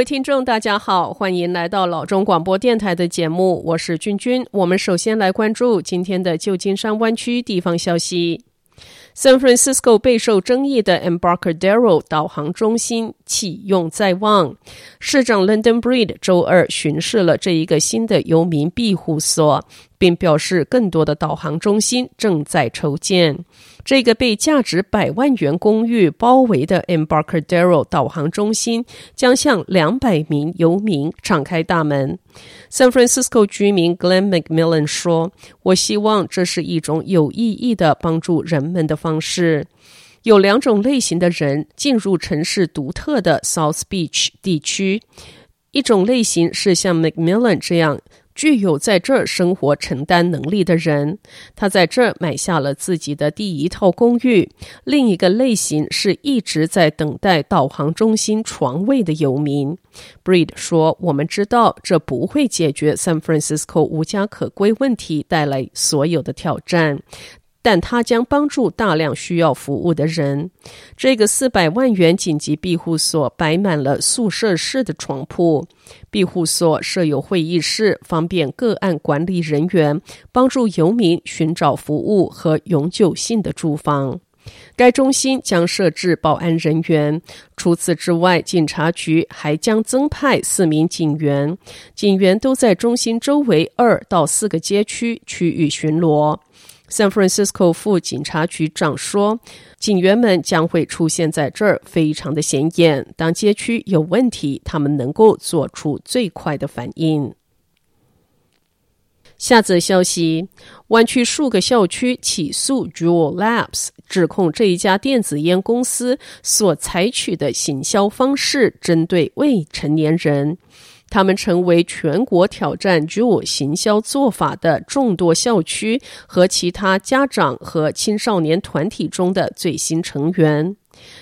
各位听众，大家好，欢迎来到老中广播电台的节目，我是君君。我们首先来关注今天的旧金山湾区地方消息。San Francisco 备受争议的 Embarcadero 导航中心启用在望，市长 London Breed 周二巡视了这一个新的游民庇护所。并表示，更多的导航中心正在筹建。这个被价值百万元公寓包围的 Embarcadero 导航中心将向两百名游民敞开大门。San Francisco 居民 Glenn McMillan 说：“我希望这是一种有意义的帮助人们的方式。有两种类型的人进入城市独特的 South Beach 地区，一种类型是像 McMillan 这样。”具有在这儿生活承担能力的人，他在这儿买下了自己的第一套公寓。另一个类型是一直在等待导航中心床位的游民。Breed 说：“我们知道这不会解决 San Francisco 无家可归问题带来所有的挑战。”但它将帮助大量需要服务的人。这个四百万元紧急庇护所摆满了宿舍式的床铺。庇护所设有会议室，方便个案管理人员帮助游民寻找服务和永久性的住房。该中心将设置保安人员。除此之外，警察局还将增派四名警员。警员都在中心周围二到四个街区区域巡逻。San Francisco 副警察局长说：“警员们将会出现在这儿，非常的显眼。当街区有问题，他们能够做出最快的反应。”下则消息：湾区数个校区起诉 Juul Labs，指控这一家电子烟公司所采取的行销方式针对未成年人。他们成为全国挑战 Juul 行销做法的众多校区和其他家长和青少年团体中的最新成员。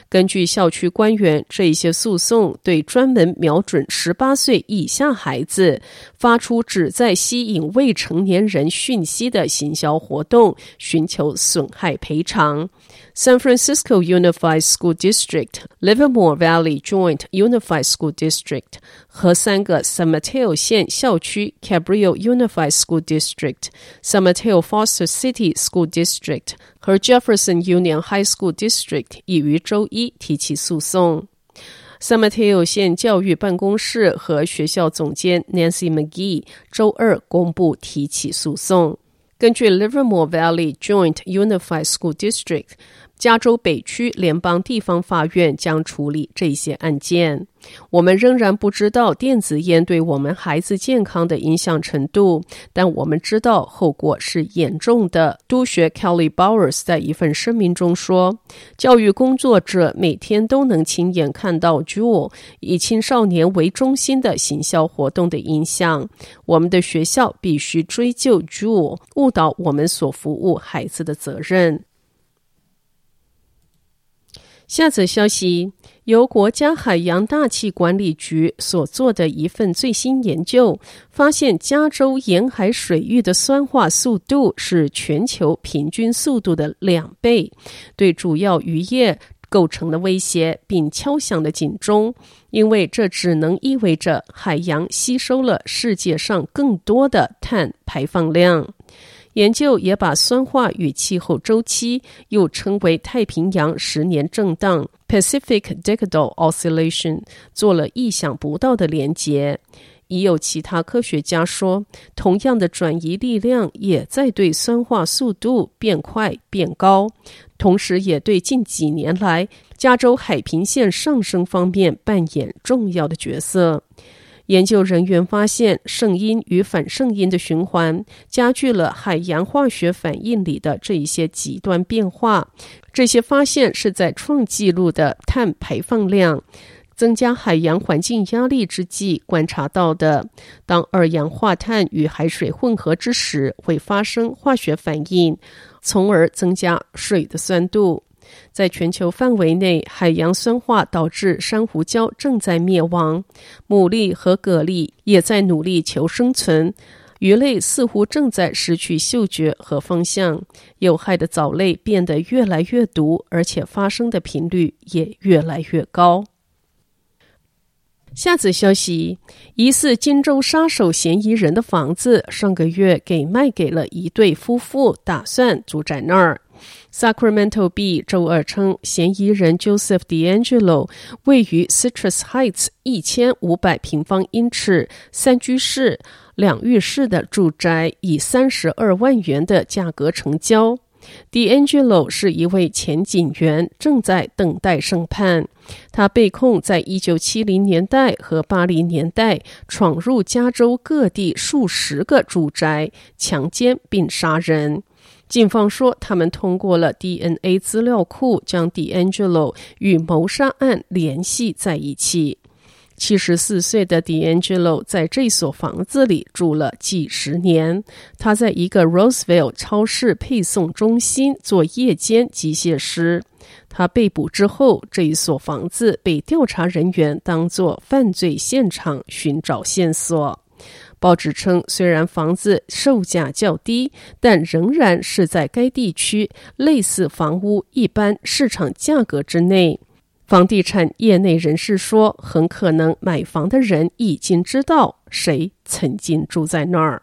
根据校区官员，这一些诉讼对专门瞄准十八岁以下孩子、发出旨在吸引未成年人讯息的行销活动，寻求损害赔偿。San Francisco Unified School District、Livermore Valley Joint Unified School District 和三个 San Mateo 县校区 （Cabrio Unified School District、San Mateo Foster City School District 和 Jefferson Union High School District 已于周一提起诉讼。San Mateo 县教育办公室和学校总监 Nancy McGee 周二公布提起诉讼。根据 Livermore Valley Joint Unified School District。加州北区联邦地方法院将处理这些案件。我们仍然不知道电子烟对我们孩子健康的影响程度，但我们知道后果是严重的。督学 Kelly Bowers 在一份声明中说：“教育工作者每天都能亲眼看到 Juul 以青少年为中心的行销活动的影响。我们的学校必须追究 Juul 误导我们所服务孩子的责任。”下则消息，由国家海洋大气管理局所做的一份最新研究发现，加州沿海水域的酸化速度是全球平均速度的两倍，对主要渔业构成了威胁，并敲响了警钟，因为这只能意味着海洋吸收了世界上更多的碳排放量。研究也把酸化与气候周期，又称为太平洋十年震荡 （Pacific Decadal Oscillation） 做了意想不到的连结。已有其他科学家说，同样的转移力量也在对酸化速度变快变高，同时也对近几年来加州海平线上升方面扮演重要的角色。研究人员发现，圣婴与反圣婴的循环加剧了海洋化学反应里的这一些极端变化。这些发现是在创纪录的碳排放量。增加海洋环境压力之际观察到的。当二氧化碳与海水混合之时，会发生化学反应，从而增加水的酸度。在全球范围内，海洋酸化导致珊瑚礁正在灭亡，牡蛎和蛤蜊也在努力求生存。鱼类似乎正在失去嗅觉和方向，有害的藻类变得越来越毒，而且发生的频率也越来越高。下则消息：疑似金州杀手嫌疑人的房子上个月给卖给了一对夫妇，打算住在那儿。Sacramento B 周二称，嫌疑人 Joseph DeAngelo 位于 Citrus Heights 一千五百平方英尺三居室两浴室的住宅，以三十二万元的价格成交。DeAngelo 是一位前警员，正在等待审判。他被控在一九七零年代和八零年代闯入加州各地数十个住宅，强奸并杀人。警方说，他们通过了 DNA 资料库，将 D'Angelo 与谋杀案联系在一起。七十四岁的 D'Angelo 在这所房子里住了几十年。他在一个 Roseville 超市配送中心做夜间机械师。他被捕之后，这一所房子被调查人员当作犯罪现场，寻找线索。报纸称，虽然房子售价较低，但仍然是在该地区类似房屋一般市场价格之内。房地产业内人士说，很可能买房的人已经知道谁曾经住在那儿。